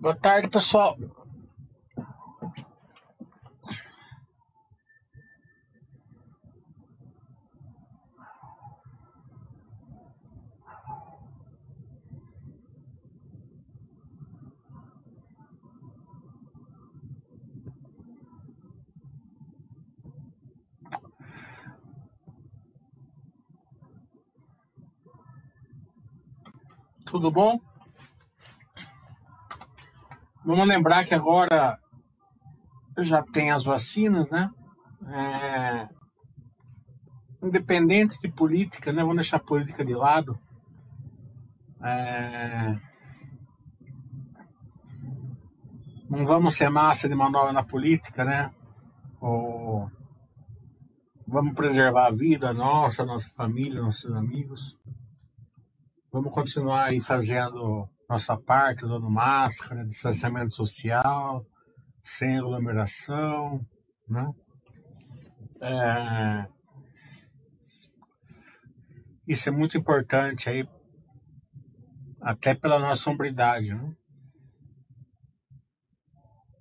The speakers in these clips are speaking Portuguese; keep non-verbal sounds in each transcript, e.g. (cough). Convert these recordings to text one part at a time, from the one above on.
Boa tarde, pessoal. Tudo bom? Vamos lembrar que agora já tem as vacinas, né? É, independente de política, né? Vamos deixar a política de lado. É, não vamos ser massa de manobra na política, né? Ou vamos preservar a vida nossa, nossa família, nossos amigos. Vamos continuar aí fazendo nossa parte, usando máscara, distanciamento social, sem aglomeração, né? É, isso é muito importante aí, até pela nossa sombridade, né?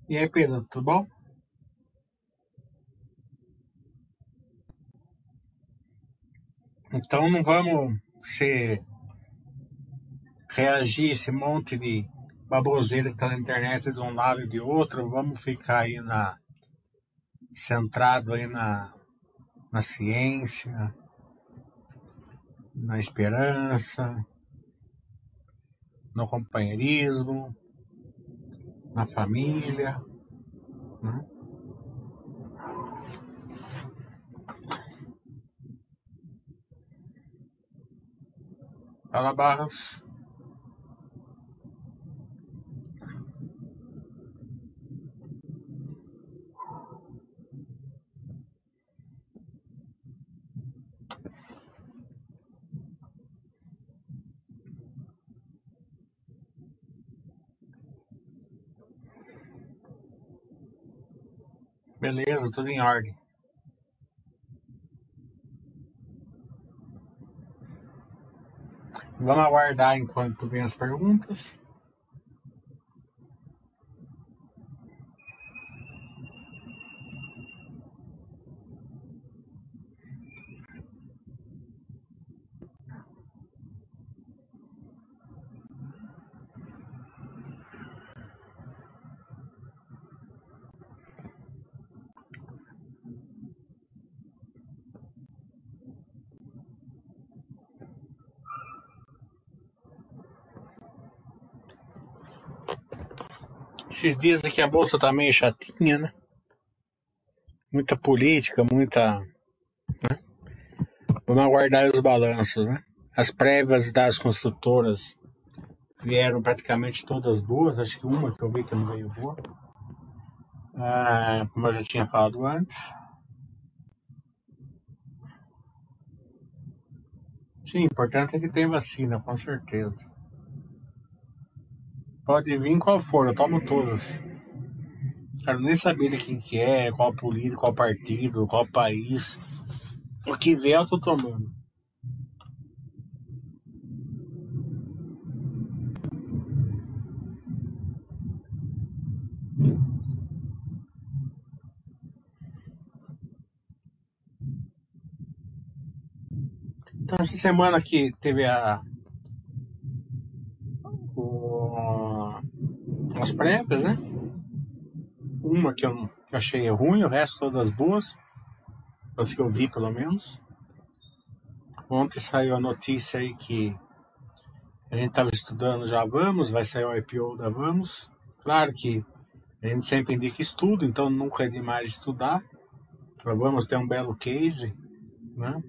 E aí, Pedro, tudo bom? Então não vamos ser reagir esse monte de baboseira que tá na internet de um lado e de outro, vamos ficar aí na centrado aí na, na ciência, na esperança, no companheirismo, na família, né? Fala Barros. Beleza, tudo em ordem. Vamos aguardar enquanto vem as perguntas. Esses dias aqui a bolsa tá meio chatinha, né? Muita política, muita. Né? Vamos aguardar os balanços, né? As prévias das construtoras vieram praticamente todas boas, acho que uma que eu vi que não veio boa. Ah, como eu já tinha falado antes. Sim, importante é que tem vacina, com certeza. Pode vir qual for, eu tomo todas. Quero nem saber de quem que é, qual político, qual partido, qual país. O que vier eu tô tomando. Então essa semana aqui teve a as prévias, né? Uma que eu achei ruim, o resto todas boas. As que eu vi pelo menos. Ontem saiu a notícia aí que a gente estava estudando já Vamos, vai sair o IPO da Vamos. Claro que a gente sempre indica estudo, então nunca é demais estudar. A Vamos tem um belo case, né?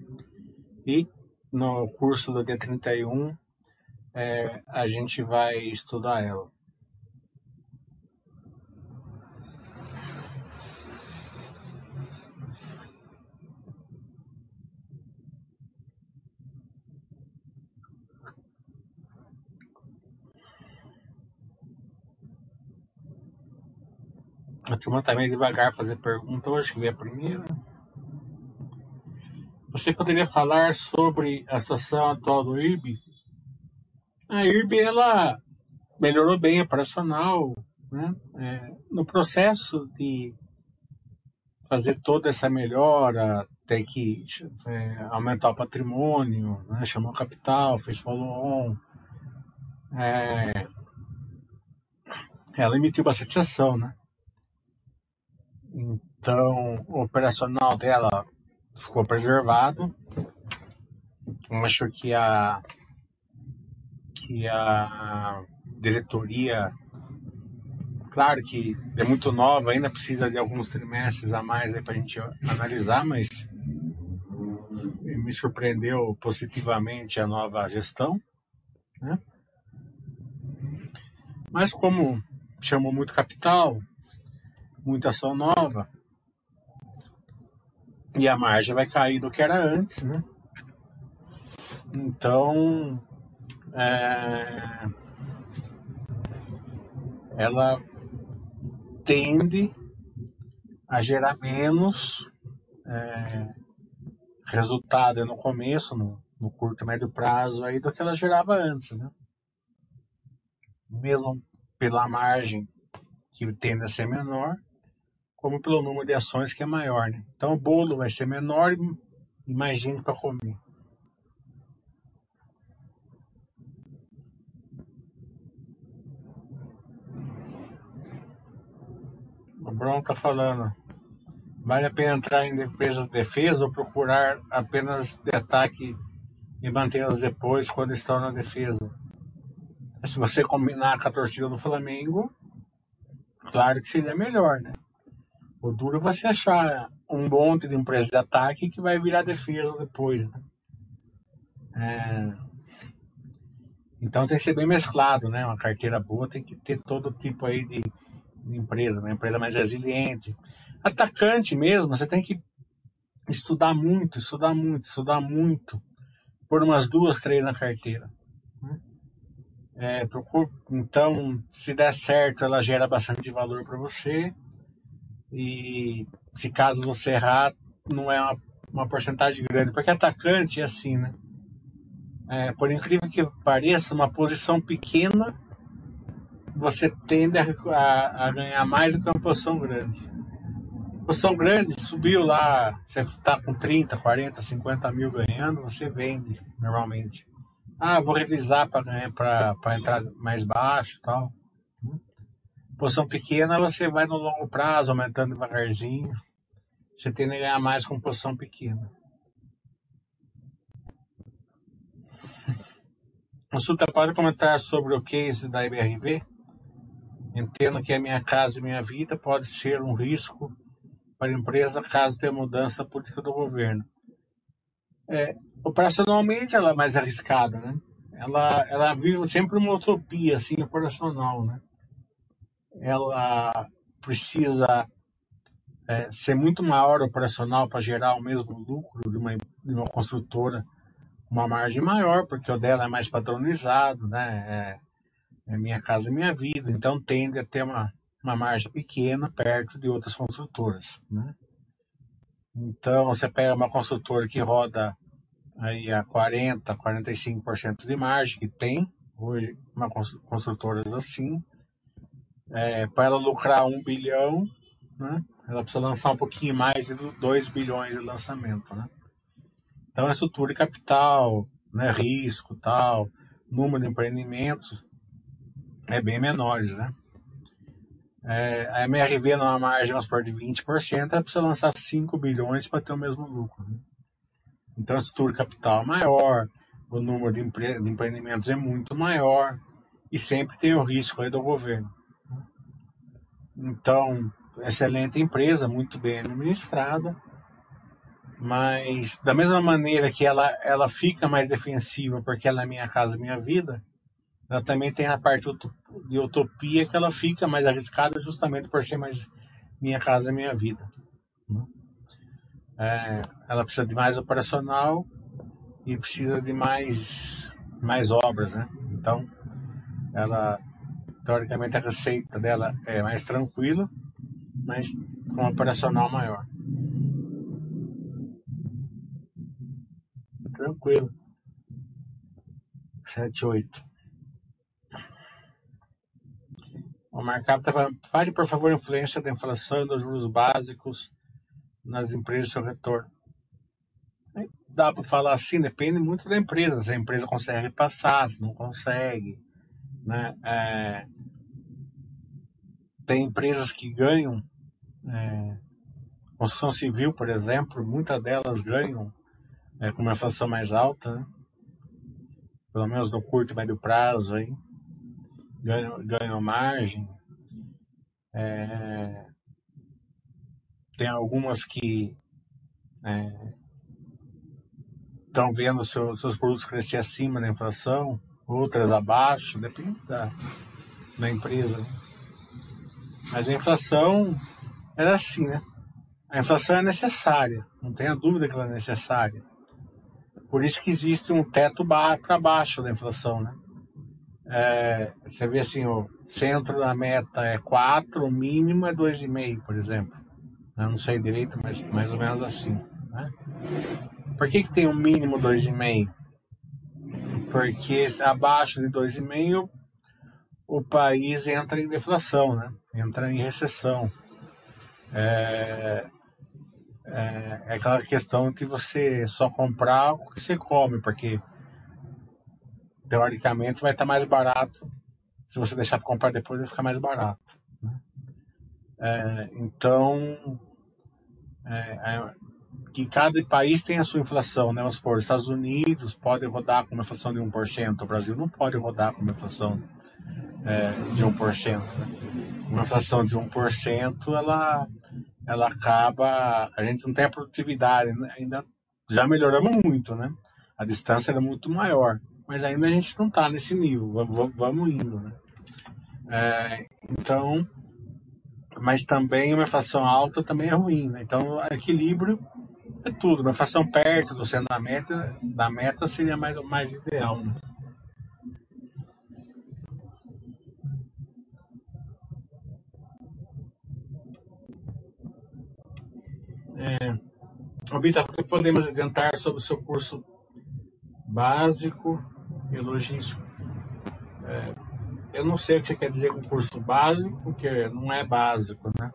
E no curso do dia 31 é, a gente vai estudar ela. A turma tá meio devagar fazer pergunta, acho que veio a primeira. Você poderia falar sobre a situação atual do IRB? A IRB, ela melhorou bem operacional, né? É, no processo de fazer toda essa melhora, ter que é, aumentar o patrimônio, né? chamou capital, fez follow-on, é, ela emitiu bastante ação, né? Então, o operacional dela ficou preservado. Acho que a que a diretoria, claro que é muito nova, ainda precisa de alguns trimestres a mais para a gente analisar, mas me surpreendeu positivamente a nova gestão, né? Mas como chamou muito capital, muita ação nova, e a margem vai cair do que era antes, né? Então, é, ela tende a gerar menos é, resultado no começo, no, no curto e médio prazo, aí, do que ela gerava antes, né? Mesmo pela margem que tende a ser menor, como pelo número de ações que é maior, né? Então o bolo vai ser menor e mais gente para comer. O Bruno está falando. Vale a pena entrar em empresas de defesa ou procurar apenas de ataque e mantê-las depois quando estão na defesa? Se você combinar com a torcida do Flamengo, claro que seria melhor, né? O duro é você achar um monte de empresa de ataque que vai virar defesa depois, né? É... Então tem que ser bem mesclado, né? Uma carteira boa tem que ter todo tipo aí de empresa, uma empresa mais resiliente. Atacante mesmo, você tem que estudar muito, estudar muito, estudar muito, por umas duas, três na carteira. Né? É, procure, então, se der certo, ela gera bastante valor para você. E se caso você errar, não é uma, uma porcentagem grande, porque atacante é assim, né? É, por incrível que pareça, uma posição pequena você tende a, a, a ganhar mais do que uma posição grande. Posição grande, subiu lá, você está com 30, 40, 50 mil ganhando, você vende normalmente. Ah, vou revisar para entrar mais baixo tal. Posição pequena, você vai no longo prazo, aumentando devagarzinho. Você tende a ganhar mais com posição pequena. Consulta pode comentar sobre o case da IBRV? Entendo que a minha casa e minha vida pode ser um risco para a empresa caso tenha mudança da política do governo. É, operacionalmente ela é mais arriscada, né? Ela, ela vive sempre uma utopia assim operacional, né? Ela precisa é, ser muito maior operacional para gerar o mesmo lucro de uma, de uma construtora, uma margem maior, porque o dela é mais padronizado, né? É, é minha casa minha vida, então tende a ter uma, uma margem pequena perto de outras construtoras, né? Então, você pega uma construtora que roda aí a 40, 45% de margem, que tem hoje uma construtoras assim, é, para ela lucrar um bilhão, né? Ela precisa lançar um pouquinho mais de 2 bilhões de lançamento, né? Então, é estrutura de capital, né, risco, tal, número de empreendimentos, é bem menores, né? É, a MRV numa margem, supor, de 20%, ela precisa lançar 5 bilhões para ter o mesmo lucro. Né? Então, a estrutura capital é maior, o número de, empre de, empreendimentos é muito maior e sempre tem o risco aí do governo. Então, excelente empresa, muito bem administrada, mas da mesma maneira que ela, ela fica mais defensiva porque ela é minha casa, minha vida, ela também tem a parte de utopia que ela fica mais arriscada justamente por ser mais minha casa, minha vida. Né? É, ela precisa de mais operacional e precisa de mais, mais obras, né? Então, ela, teoricamente, a receita dela é mais tranquila, mas com um operacional maior. Tranquilo. 7, 8. O Markup está falando, fale por favor a influência da inflação e dos juros básicos nas empresas e seu retorno. Dá para falar assim, depende muito da empresa. Se a empresa consegue passar, se não consegue. Né? É, tem empresas que ganham, é, construção civil, por exemplo, muitas delas ganham é, com uma inflação mais alta, né? pelo menos no curto e médio prazo, aí, ganham, ganham margem. É, tem algumas que estão é, vendo seu, seus produtos crescer acima da inflação, outras abaixo, depende da, da empresa. Né? Mas a inflação é assim, né? A inflação é necessária, não tenha dúvida que ela é necessária. Por isso que existe um teto para baixo da inflação, né? É, você vê assim, o centro da meta é 4, o mínimo é 2,5, por exemplo. Eu não sei direito, mas mais ou menos assim. Né? Por que, que tem um mínimo 2,5? Porque abaixo de 2,5 o país entra em deflação, né? entra em recessão. É, é, é, aquela questão de você só comprar o que você come, porque teoricamente vai estar mais barato. Se você deixar para comprar depois, vai ficar mais barato. Né? É, então, é, é, que cada país tem a sua inflação, né? Os Estados Unidos pode rodar com uma inflação de 1%, o Brasil não pode rodar com uma inflação é, de 1%. Né? Uma inflação de 1%, ela, ela acaba. A gente não tem a produtividade, né? ainda já melhoramos muito, né? A distância era muito maior, mas ainda a gente não está nesse nível, vamos, vamos indo, né? É, então, mas também uma inflação alta também é ruim, né? Então, equilíbrio é tudo. Uma inflação perto do centro da meta, da meta seria mais, mais ideal, né? É, Obita, podemos adiantar sobre o seu curso básico e? É, eu não sei o que você quer dizer com curso básico, porque não é básico, né?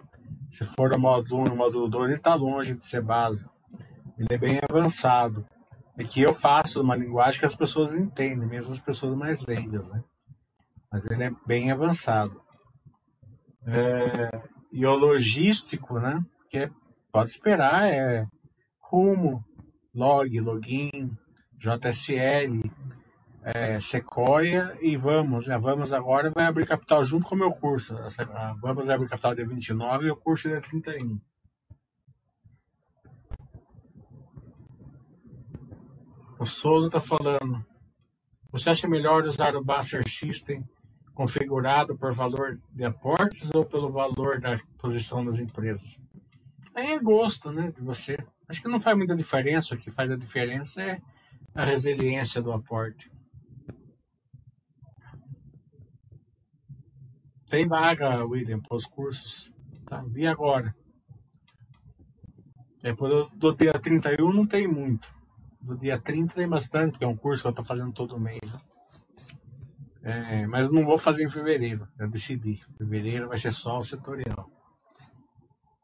Se for o módulo 1 e o módulo 2, ele está longe de ser básico. Ele é bem avançado. É que eu faço uma linguagem que as pessoas entendem, mesmo as pessoas mais leigas, né? Mas ele é bem avançado. É, e o logístico, né? Que é pode esperar, é Rumo, Log, Login, JSL, é, Sequoia e Vamos. Né? Vamos agora vai abrir capital junto com o meu curso. Vamos abrir capital dia 29 e o curso dia 31. O Souza está falando. Você acha melhor usar o Buster System configurado por valor de aportes ou pelo valor da posição das empresas? Aí é gosto, né, de você. Acho que não faz muita diferença. O que faz a diferença é a resiliência do aporte. Tem vaga, William, para os cursos. Tá? Vi agora. É, do dia 31 não tem muito. Do dia 30 tem bastante, porque é um curso que eu estou fazendo todo mês. Né? É, mas não vou fazer em fevereiro, já decidi. Fevereiro vai ser só o setorial.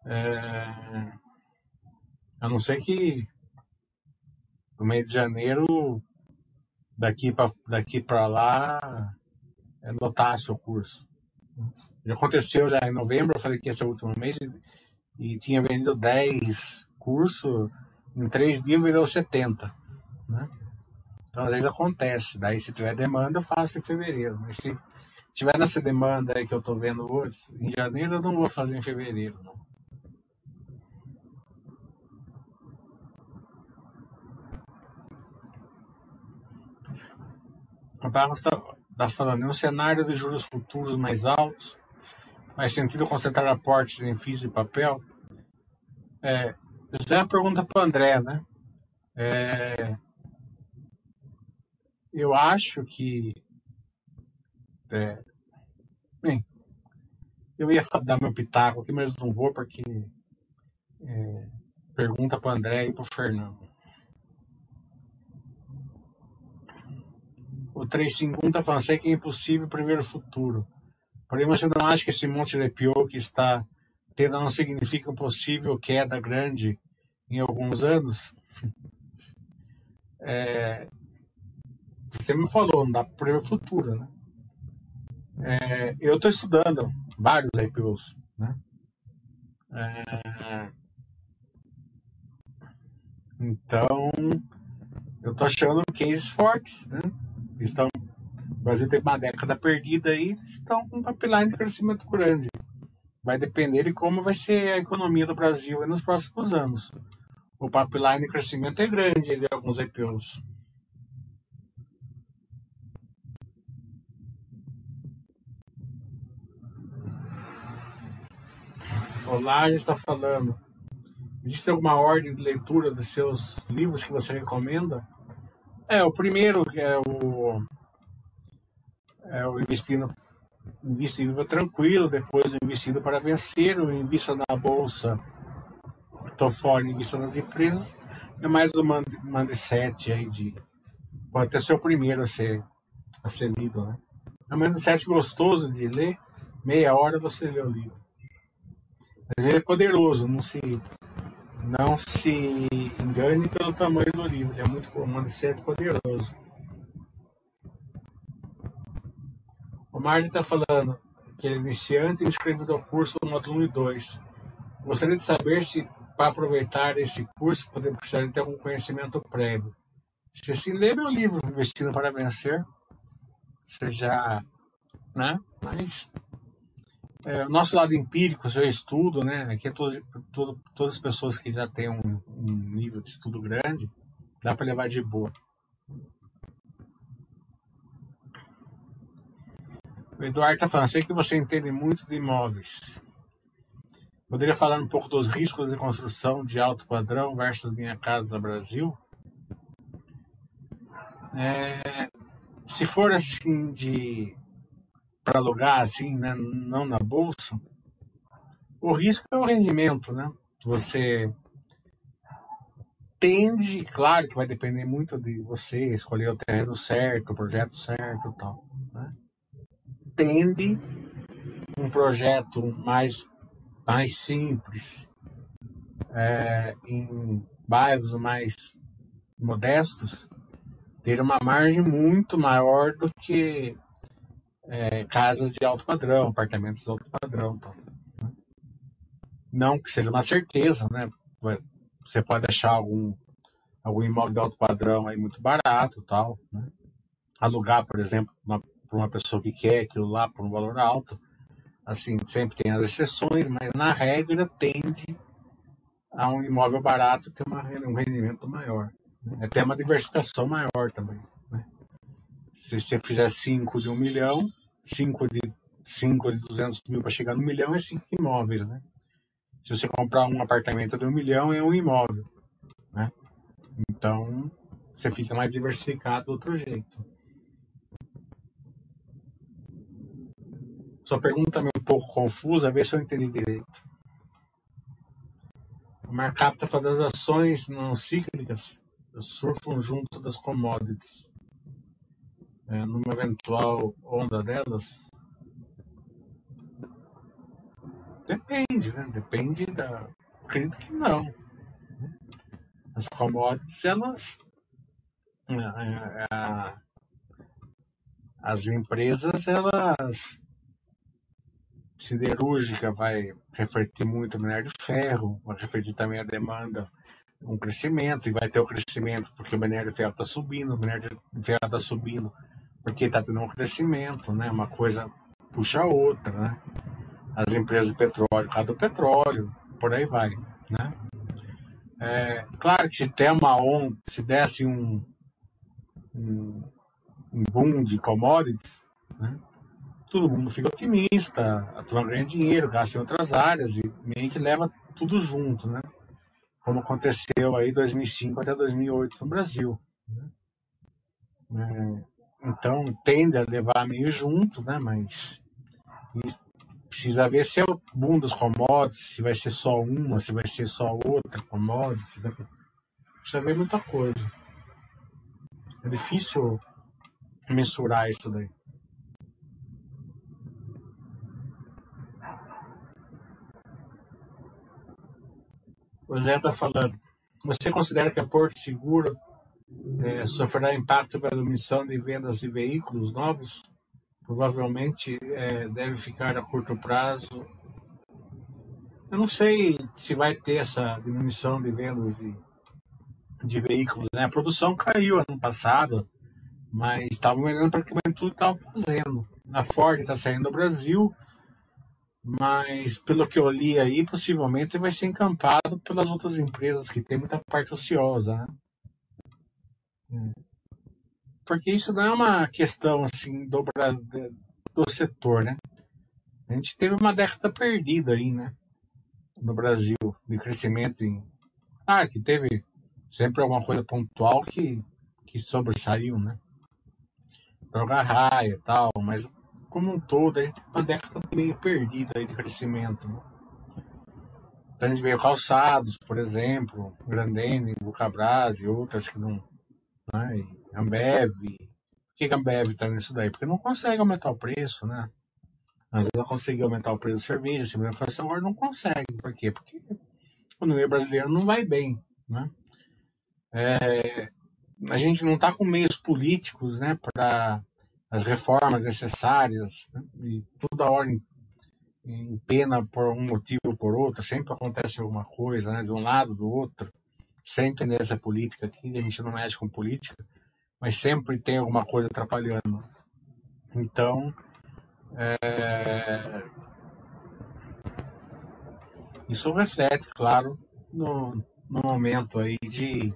É, a não ser que no mês de janeiro, daqui para daqui lá, é, lotasse o curso. Já aconteceu já em novembro, eu falei que esse é o último mês, e, e tinha vendido 10 cursos, em três dias virou 70. Né? Então às vezes acontece. Daí se tiver demanda, eu faço em fevereiro. Mas se tiver nessa demanda aí que eu estou vendo hoje, em janeiro eu não vou fazer em fevereiro. Não. O Barros está tá falando, em um cenário de juros futuros mais altos, faz sentido concentrar aportes em FIIs e papel? É, isso é uma pergunta para o André, né? É, eu acho que. É, bem, eu ia dar meu pitaco aqui, mas não vou porque. É, pergunta para o André e para o Fernando. O 351 está falando, sei que é impossível prever o futuro. Porém, você não acha que esse monte de IPO que está tendo não significa um possível queda grande em alguns anos? É, você me falou, não dá para prever o futuro, né? É, eu estou estudando vários IPOs, né? É, então, eu estou achando cases fortes, né? Estão, o Brasil tem uma década perdida aí, estão com um pipeline de crescimento grande. Vai depender de como vai ser a economia do Brasil nos próximos anos. O pipeline de crescimento é grande de alguns IPOs. Olá, a gente está falando. Existe alguma ordem de leitura dos seus livros que você recomenda? É, o primeiro é o, é o Investindo, Investindo Tranquilo, depois Investindo para Vencer, o Invista na Bolsa, estou fora, Invista nas Empresas, é mais o Mandicete aí de... Pode até ser o primeiro a ser, a ser lido, né? É um Mandicete gostoso de ler, meia hora você lê o livro. Mas ele é poderoso, não se, não se engane pelo tamanho do livro. Ele é muito comando ser poderoso. O Marlon está falando que ele é iniciante e inscrito do curso módulo 1 e 2. Gostaria de saber se, para aproveitar esse curso, podemos precisar de algum conhecimento prévio. Se assim, lê meu livro, Investindo para Vencer, você já. Né? Mas é, o nosso lado empírico, seu estudo, né? Aqui é todo, todo, todas as pessoas que já têm um, um nível de estudo grande, dá para levar de boa. O Eduardo está falando, sei que você entende muito de imóveis. Poderia falar um pouco dos riscos de construção de alto padrão versus Minha Casa Brasil? É, se for assim de para alugar assim, né, não na bolsa, o risco é o rendimento, né? Você tende, claro que vai depender muito de você escolher o terreno certo, o projeto certo, tal, né? Tende um projeto mais mais simples, é, em bairros mais modestos, ter uma margem muito maior do que é, casas de alto padrão, apartamentos de alto padrão. Né? Não que seja uma certeza, né? Você pode achar algum, algum imóvel de alto padrão aí muito barato tal, né? Alugar, por exemplo, para uma pessoa que quer aquilo lá por um valor alto. Assim, sempre tem as exceções, mas na regra tende a um imóvel barato ter uma, um rendimento maior. Né? Até uma diversificação maior também. Se você fizer 5 de 1 um milhão, 5 de, 5 de 200 mil para chegar no milhão é 5 imóveis, né? Se você comprar um apartamento de 1 um milhão, é um imóvel, né? Então, você fica mais diversificado do outro jeito. Sua pergunta é um pouco confusa, ver se eu entendi direito. Markup das ações não cíclicas surfam junto das commodities é, numa eventual onda delas? Depende, né? Depende da. Acredito que não. As commodities, elas. É, é, é as empresas, elas. Siderúrgica vai refletir muito o minério de ferro, vai refletir também a demanda um crescimento, e vai ter o crescimento porque o minério de ferro está subindo, o minério de ferro está subindo porque está tendo um crescimento, né? Uma coisa puxa a outra, né? As empresas de petróleo, cada do petróleo, por aí vai, né? É, claro que se der uma onda, se desse um, um, um boom de commodities, né? todo mundo fica otimista, a turma ganha dinheiro, gasta em outras áreas e meio que leva tudo junto, né? Como aconteceu aí 2005 até 2008 no Brasil. Né? É, então tende a levar meio junto, né? Mas precisa ver se é um dos commodities, se vai ser só uma, se vai ser só outra commodity. Né? Precisa ver muita coisa. É difícil mensurar isso daí. O Zé está falando. Você considera que a Porto Seguro é, sofrerá impacto pela emissão de vendas de veículos novos? Provavelmente é, deve ficar a curto prazo. Eu não sei se vai ter essa diminuição de vendas de, de veículos. Né? A produção caiu ano passado, mas estava melhorando praticamente tudo que estava fazendo. A Ford está saindo do Brasil, mas pelo que eu li aí, possivelmente vai ser encampado pelas outras empresas que tem muita parte ociosa. Né? Porque isso não é uma questão assim do, do setor, né? A gente teve uma década perdida aí, né? No Brasil, de crescimento em. Ah, que teve sempre alguma coisa pontual que, que sobressaiu, né? Droga raia e tal, mas como um todo, a gente tem uma década meio perdida aí de crescimento. Né? Então a gente veio calçados, por exemplo, Grandene, Bucabras e outras que não né? Ambev. Por que, a Ambev está nisso daí? Porque não consegue aumentar o preço, né? Às vezes ela consegue aumentar o preço do cerveja, se a inflação agora não consegue. Por quê? Porque a economia brasileira não vai bem, né? É, a gente não está com meios políticos, né, para as reformas necessárias, né? e toda hora em, em pena por um motivo ou por outro, sempre acontece alguma coisa, né, de um lado, do outro sempre nessa política aqui, a gente não mexe com política, mas sempre tem alguma coisa atrapalhando. Então, é... isso reflete, claro, no, no momento aí de,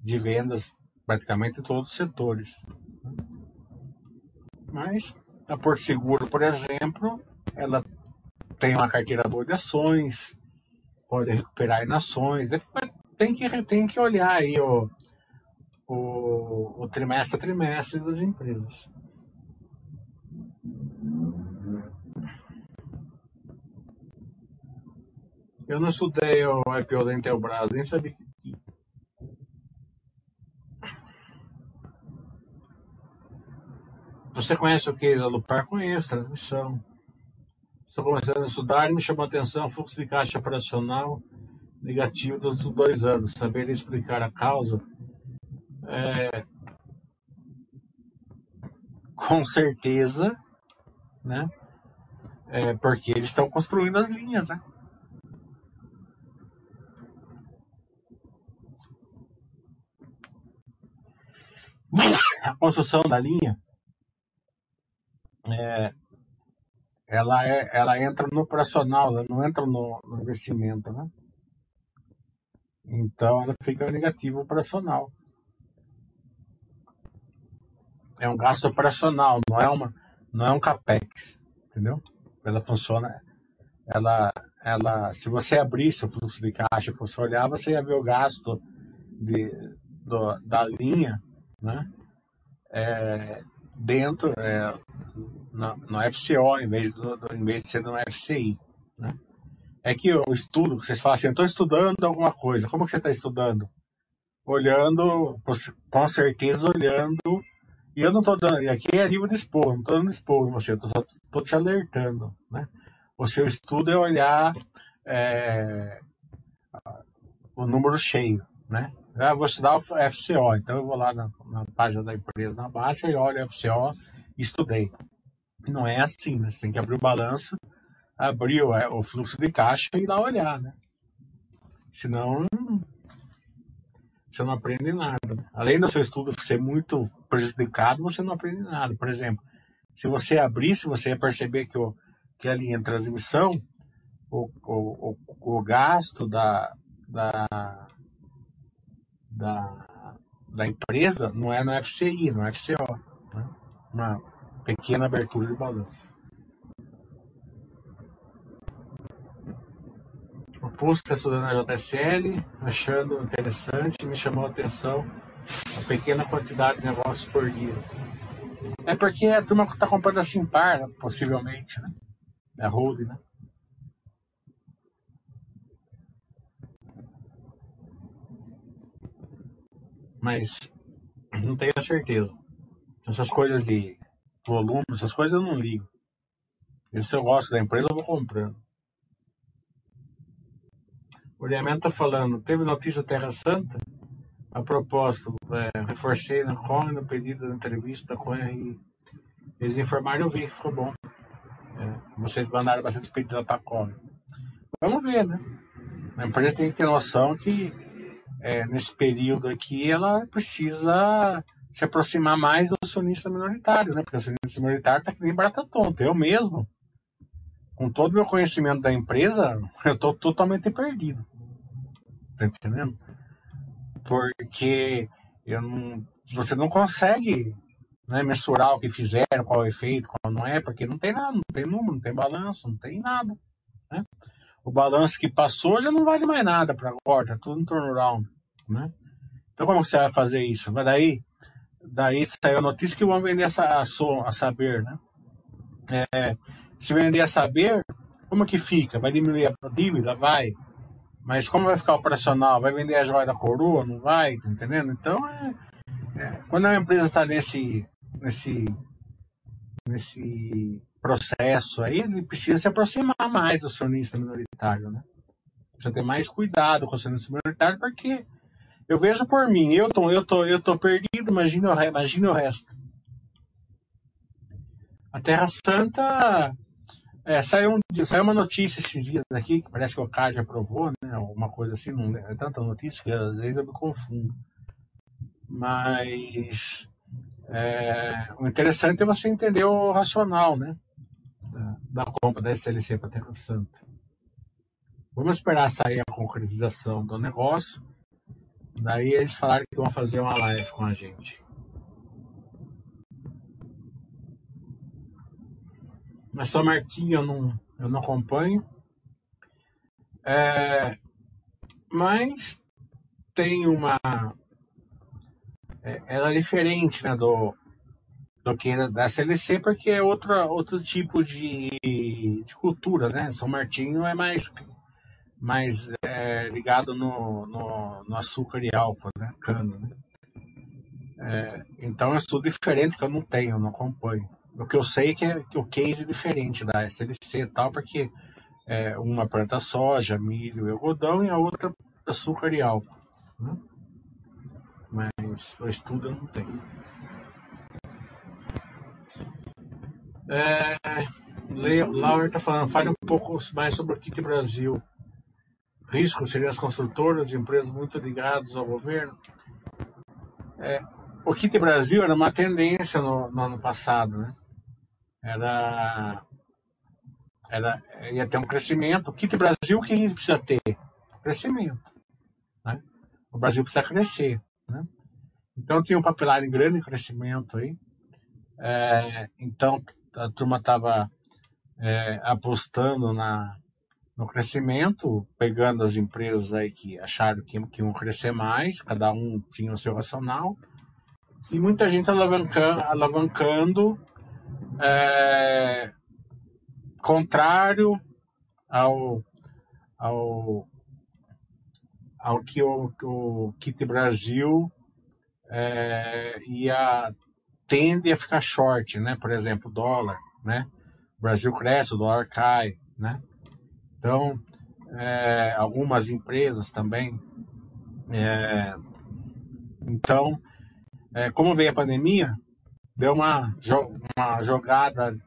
de vendas praticamente em todos os setores. Mas a Porto Seguro, por exemplo, ela tem uma carteira boa de ações, pode recuperar em ações, tem que, tem que olhar aí o, o, o trimestre a trimestre das empresas. Eu não estudei o IPO da Intelbras, nem sabia que tinha. Você conhece o que, Lupar? Conheço, transmissão. Estou começando a estudar e me chamou a atenção fluxo de caixa operacional negativo dos dois anos. Saber explicar a causa é, com certeza, né? É porque eles estão construindo as linhas, né? (laughs) A construção da linha é, ela, é, ela entra no operacional, ela não entra no, no investimento, né? Então ela fica negativa operacional. É um gasto operacional, não é uma, não é um capex, entendeu? Ela funciona, ela, ela, se você abrisse o fluxo de caixa, fosse olhar, você ia ver o gasto de, do, da linha, né? É, dentro é, no, no FCO em vez, do, em vez de ser no FCI, né? É que o estudo, vocês falam assim, estou estudando alguma coisa. Como que você está estudando? Olhando, com certeza olhando. E eu não estou dando, e aqui é livro de expor, não estou dando expor em você, estou te alertando. Né? O seu estudo é olhar é, o número cheio. Né? Eu vou estudar o FCO, então eu vou lá na, na página da empresa na baixa e olho o FCO e estudei. Não é assim, né? Você tem que abrir o balanço abrir o, é, o fluxo de caixa e ir lá olhar, né? Senão você não aprende nada. Além do seu estudo ser muito prejudicado, você não aprende nada. Por exemplo, se você abrir, se você perceber que, o, que a linha de transmissão, o, o, o, o gasto da, da, da, da, empresa não é no FCI, no FCO. Né? Uma pequena abertura de balanço. O post está estudando a JSL, achando interessante, me chamou a atenção a pequena quantidade de negócios por dia. É porque a turma está comprando assim par, possivelmente, né? É a holding, né? Mas não tenho a certeza. Essas coisas de volume, essas coisas eu não ligo. Se eu gosto da empresa, eu vou comprando. O Oriamento está falando, teve notícia Terra Santa? A propósito, é, reforcei na CON no pedido da entrevista com RI. Eles informaram, eu vi que ficou bom. É, vocês mandaram bastante pedido para a. Vamos ver, né? A empresa tem que ter noção que é, nesse período aqui ela precisa se aproximar mais do acionista minoritário, né? Porque o acionista minoritário está que nem barata tonta. Eu mesmo, com todo o meu conhecimento da empresa, (laughs) eu estou totalmente perdido. Tá entendendo? Porque eu não, você não consegue né, mensurar o que fizeram, qual é o efeito, qual não é, porque não tem nada, não tem número, não tem balanço, não tem nada. Né? O balanço que passou já não vale mais nada para agora, tá tudo em turnaround. Né? Então como você vai fazer isso? Mas daí daí saiu a notícia que vão vender a, a, a saber, né? É, se vender a saber, como que fica? Vai diminuir a dívida? Vai. Mas como vai ficar operacional? Vai vender a joia da coroa? Não vai, tá entendendo? Então, é, é, quando a empresa está nesse, nesse, nesse processo aí, ele precisa se aproximar mais do acionista minoritário, né? Precisa ter mais cuidado com o acionista minoritário, porque eu vejo por mim, eu tô, eu tô, eu tô perdido, imagina o, o resto. A Terra Santa é, saiu, um, saiu uma notícia esses dias aqui, que parece que o CAD aprovou, né? Alguma coisa assim, não é tanta notícia que às vezes eu me confundo. Mas é, o interessante é você entender o racional, né? Da, da compra da SLC para Terra Santa. Vamos esperar sair a concretização do negócio Daí eles falaram que vão fazer uma live com a gente. Mas só Martinho eu não, eu não acompanho. É, mas tem uma. É, ela é diferente né, do, do que da SLC, porque é outra, outro tipo de, de cultura, né? São Martinho é mais mais é, ligado no, no, no, açúcar e álcool, né? Cano, né? É, então é tudo diferente que eu não tenho, não acompanho. O que eu sei é que, é, que o case é diferente da SLC e tal, porque é, uma planta soja, milho e algodão e a outra açúcar e álcool. Né? Mas o estudo não tenho. É, Laura está falando, fale um pouco mais sobre o Kit Brasil risco seriam as construtoras empresas muito ligadas ao governo. É, o Kit Brasil era uma tendência no, no, ano passado, né? Era, era, ia ter um crescimento. O Kit Brasil, o que a gente precisa ter? Crescimento. Né? O Brasil precisa crescer. Né? Então tinha um pipeline grande de crescimento aí. É, então a turma estava é, apostando na, no crescimento, pegando as empresas aí que acharam que, que iam crescer mais, cada um tinha o seu racional, e muita gente alavancando, alavancando é, contrário ao, ao, ao que o, o Kit Brasil é, ia, tende a ficar short, né? Por exemplo, dólar, né? O Brasil cresce, o dólar cai, né? Então, é, algumas empresas também. É, então, é, como veio a pandemia, deu uma, uma jogada,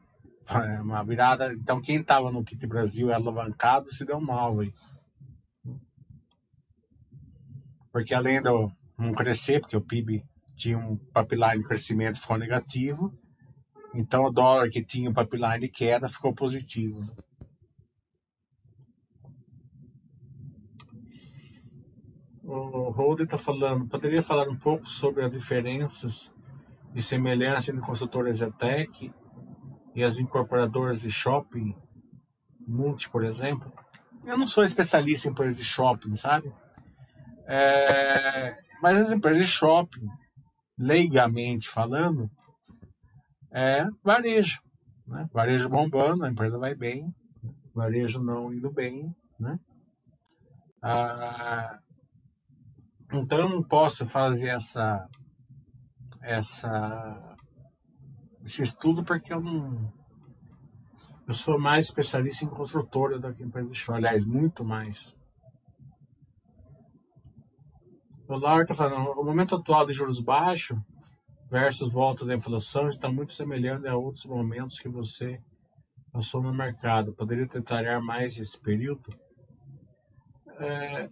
uma virada. Então, quem estava no Kit Brasil alavancado se deu mal aí. Porque além de não crescer, porque o PIB tinha um pipeline de crescimento ficou negativo, então o dólar que tinha um pipeline de queda ficou positivo. O Holden está falando, poderia falar um pouco sobre as diferenças e semelhanças entre consultoras Zetec e as incorporadoras de shopping, multi, por exemplo? Eu não sou especialista em empresas de shopping, sabe? É, mas as empresas de shopping, leigamente falando, é varejo. Né? Varejo bombando, a empresa vai bem, varejo não indo bem, né? Ah, então eu não posso fazer essa, essa, esse estudo porque eu não. Eu sou mais especialista em construtora do que em show, aliás, muito mais. O Laura está falando, o momento atual de juros baixos versus volta da inflação está muito semelhante a outros momentos que você passou no mercado. Poderia detalhar mais esse período? É,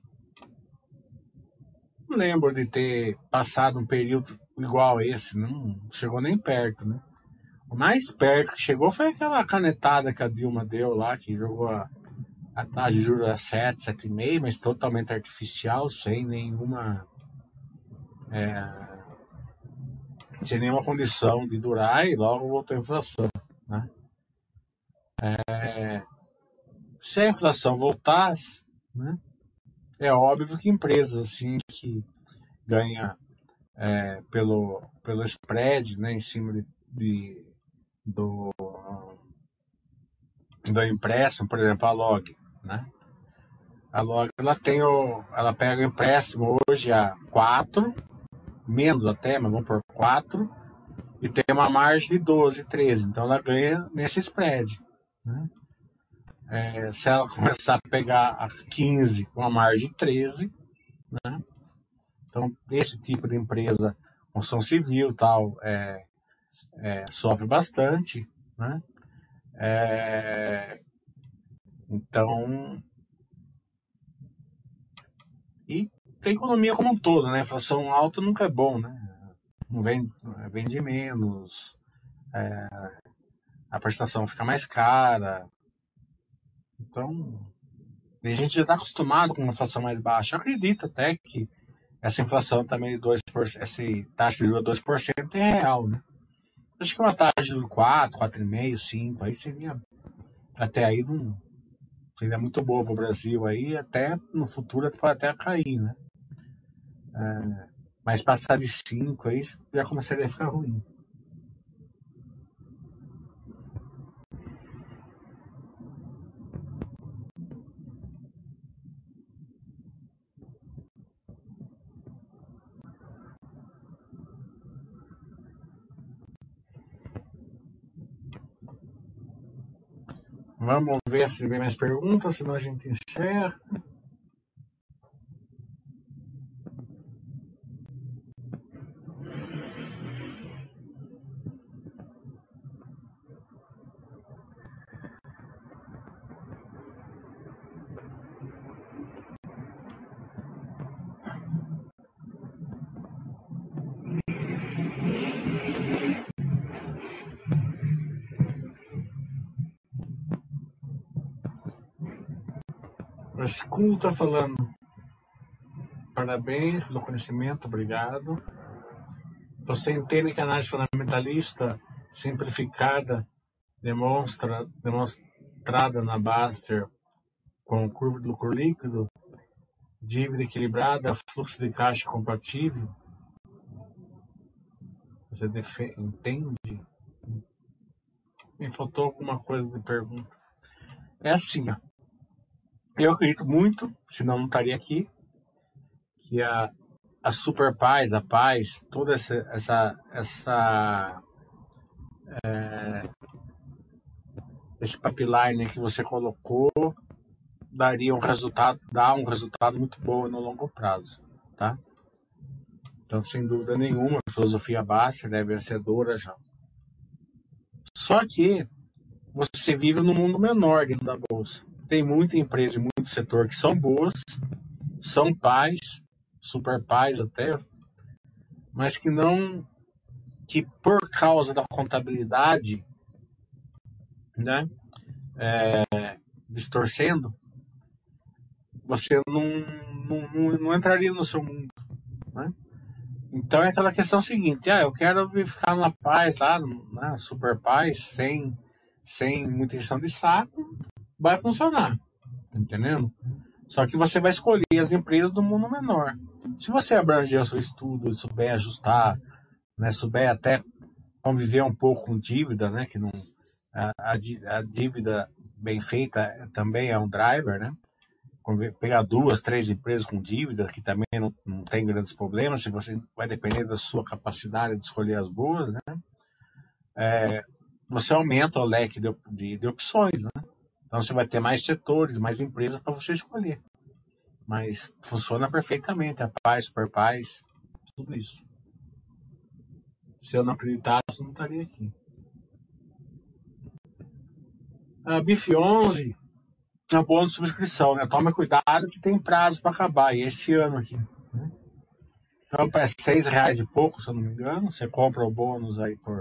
não lembro de ter passado um período igual esse, não chegou nem perto, né? O mais perto que chegou foi aquela canetada que a Dilma deu lá, que jogou a, a taxa de juros a 7, 7,5, mas totalmente artificial, sem nenhuma. É, sem nenhuma condição de durar e logo voltou a inflação. Né? É, se a inflação voltasse, né, é óbvio que empresas assim que ganha é, pelo, pelo spread né, em cima de, de do, do empréstimo, por exemplo, a Log, né? A Log ela tem o, ela pega o empréstimo hoje a 4, menos até, mas vamos por 4, e tem uma margem de 12, 13. Então ela ganha nesse spread. Né? É, se ela (laughs) começar a pegar a 15 com a margem de 13, né? Então, esse tipo de empresa, construção civil tal, é, é, sofre bastante, né? É, então, e a economia como um todo, né? Inflação alta nunca é bom, né? Vende, vende menos, é, a prestação fica mais cara. Então, a gente já está acostumado com uma inflação mais baixa. Acredito até que essa inflação também de 2%, essa taxa de juros 2% é real, né? Acho que uma taxa de juros 4, 4,5, 5, aí seria. Até aí não. Seria muito boa para o Brasil aí, até no futuro pode até cair, né? É, mas passar de 5 aí já começaria a ficar ruim. Vamos ver se vem mais perguntas, senão a gente encerra. O School está falando. Parabéns pelo conhecimento, obrigado. Você entende que a análise fundamentalista simplificada demonstra, demonstrada na Baster com curva de lucro líquido, dívida equilibrada, fluxo de caixa compatível? Você entende? Me faltou alguma coisa de pergunta. É assim, ó. Eu acredito muito, senão não estaria aqui, que a, a super paz, a paz, toda essa, essa, essa é, esse pipeline que você colocou daria um resultado, dá um resultado muito bom no longo prazo, tá? Então, sem dúvida nenhuma, a filosofia básica é vencedora já. Só que você vive num mundo menor dentro da bolsa tem muita empresa e muito setor que são boas, são pais, super pais até, mas que não, que por causa da contabilidade, né, é, distorcendo, você não, não, não, entraria no seu mundo, né? Então é aquela questão seguinte, ah, eu quero ficar na paz lá, na né, super paz, sem, sem muita injeção de saco, vai funcionar. Entendendo? Só que você vai escolher as empresas do mundo menor. Se você abranger o seu estudo, souber ajustar, né, souber até conviver um pouco com dívida, né, que não, a, a dívida bem feita também é um driver, né? Pegar duas, três empresas com dívida, que também não, não tem grandes problemas, se você vai depender da sua capacidade de escolher as boas, né? É, você aumenta o leque de, de, de opções, né? Então você vai ter mais setores, mais empresas para você escolher. Mas funciona perfeitamente, a paz, super paz, tudo isso. Se eu não acreditasse, não estaria aqui. A BIF 11 é um bônus de subscrição, né? Toma cuidado que tem prazo para acabar, e esse ano aqui. Né? Então, é seis reais e pouco, se eu não me engano. Você compra o bônus aí por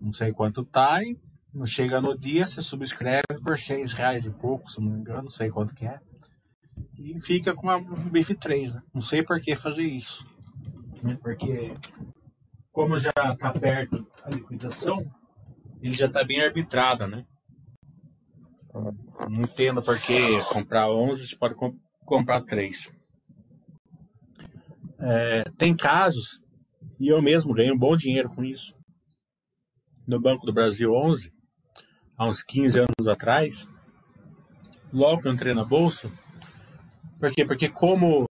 não sei quanto tá, e não chega no dia, você subscreve por seis reais e pouco, se não me engano, não sei quanto que é. E fica com a BIF 3, né? Não sei por que fazer isso. Né? Porque, como já está perto a liquidação, ele já está bem arbitrada, né? Não entendo por que comprar 11, você pode comp comprar 3. É, tem casos, e eu mesmo ganho um bom dinheiro com isso. No Banco do Brasil 11, há uns 15 anos atrás, logo eu entrei na bolsa. Por quê? Porque como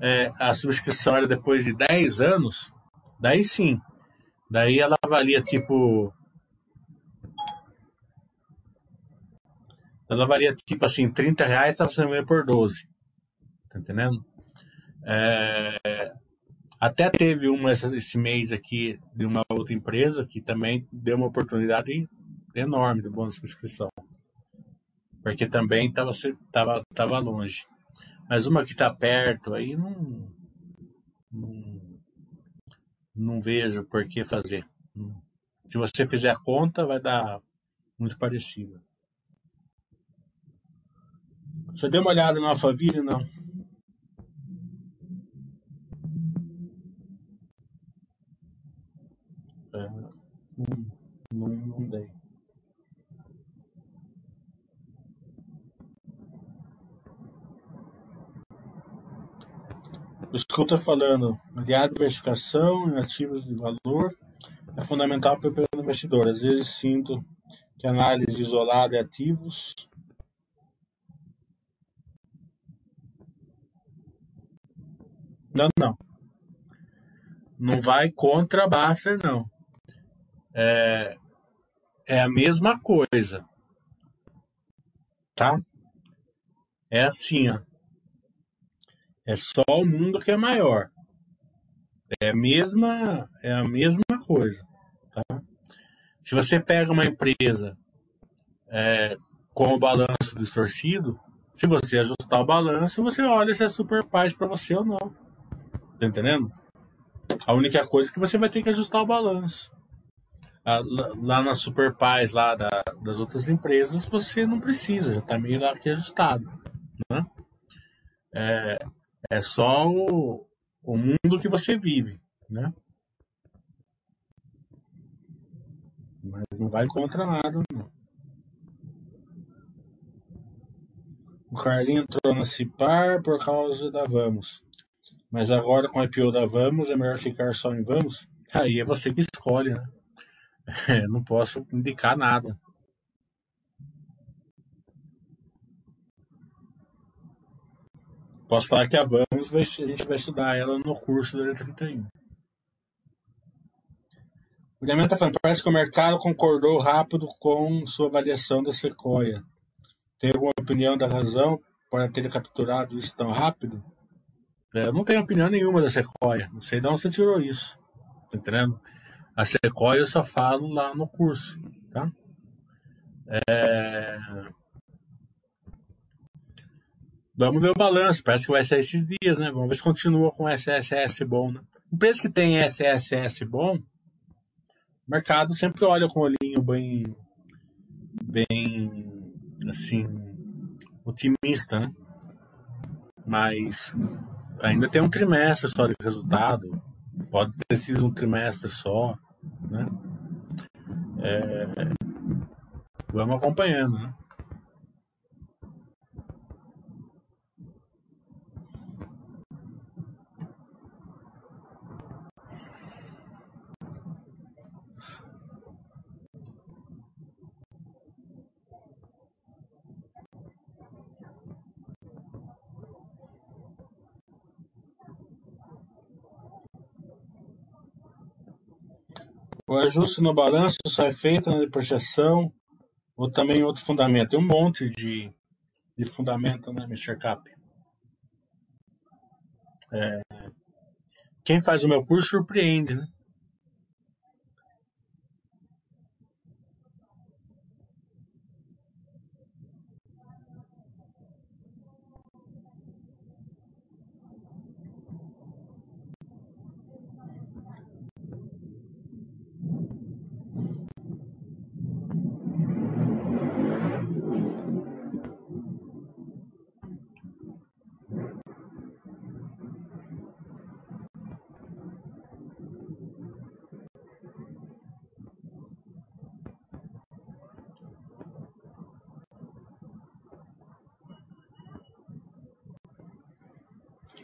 é, a subscrição era depois de 10 anos, daí sim. Daí ela valia tipo. Ela valia tipo assim, 30 reais, estava sendo por 12. Tá entendendo? É, até teve uma esse mês aqui de uma outra empresa que também deu uma oportunidade enorme de bônus de subscrição. Porque também estava tava, tava longe. Mas uma que está perto aí não, não, não vejo por que fazer. Se você fizer a conta, vai dar muito parecido. Você deu uma olhada no Alphaville? Não. Não, não dei. Que eu falando, aliar diversificação em ativos de valor é fundamental para o investidor. Às vezes sinto que análise isolada de ativos Não, não. Não vai contra a Basser, não é, é a mesma coisa. Tá? É assim, ó. É só o mundo que é maior. É a mesma, é a mesma coisa. Tá? Se você pega uma empresa é, com o balanço distorcido, se você ajustar o balanço, você olha se é super paz para você ou não. Tá entendendo? A única coisa é que você vai ter que ajustar o balanço lá na Super Paz lá da, das outras empresas, você não precisa, já está meio lá que ajustado. Né? É, é só o, o mundo que você vive. Né? Mas não vai contra nada, não. O Carlinho entrou na Cipar por causa da Vamos. Mas agora com a IPO da Vamos é melhor ficar só em Vamos? Aí é você que escolhe, né? (laughs) É, não posso indicar nada. Posso falar que a Vamos a gente vai estudar ela no curso da 31. O Guilherme está falando, parece que o mercado concordou rápido com sua avaliação da Sequoia. Tem alguma opinião da razão para ter capturado isso tão rápido? É, eu não tenho opinião nenhuma da Sequoia. Não sei de onde você tirou isso. Tá entendendo? A Sequoia eu só falo lá no curso, tá? É... Vamos ver o balanço, parece que vai ser esses dias, né? Vamos ver se continua com SSS bom, né? Empresa que tem SSS bom, o mercado sempre olha com o olhinho bem, bem, assim, otimista, né? Mas ainda tem um trimestre só de resultado, pode ter sido um trimestre só, né? É, vamos acompanhando, né? ajuste no balanço só é feito na depreciação ou também outro fundamento. Tem um monte de, de fundamento, né, Mr. Cap? É, quem faz o meu curso surpreende, né?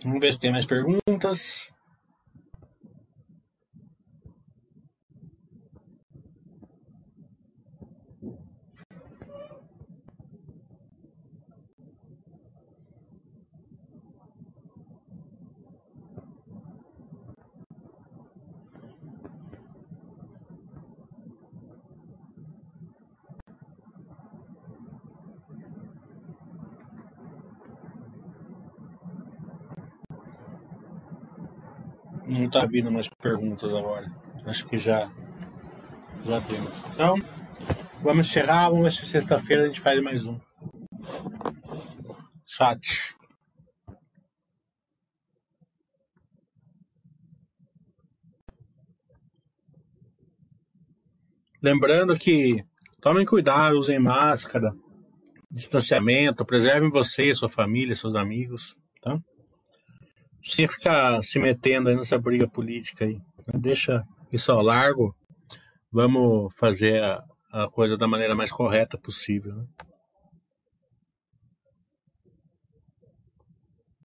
Vamos ver se tem mais perguntas. Não tá vindo mais perguntas agora. Acho que já já deu. Então, vamos encerrar. Vamos ver se sexta-feira a gente faz mais um. Chat. Lembrando que tomem cuidado, usem máscara, distanciamento, preservem você, sua família, seus amigos, tá? Sem ficar se metendo aí nessa briga política aí. Deixa isso ao largo. Vamos fazer a, a coisa da maneira mais correta possível. Né?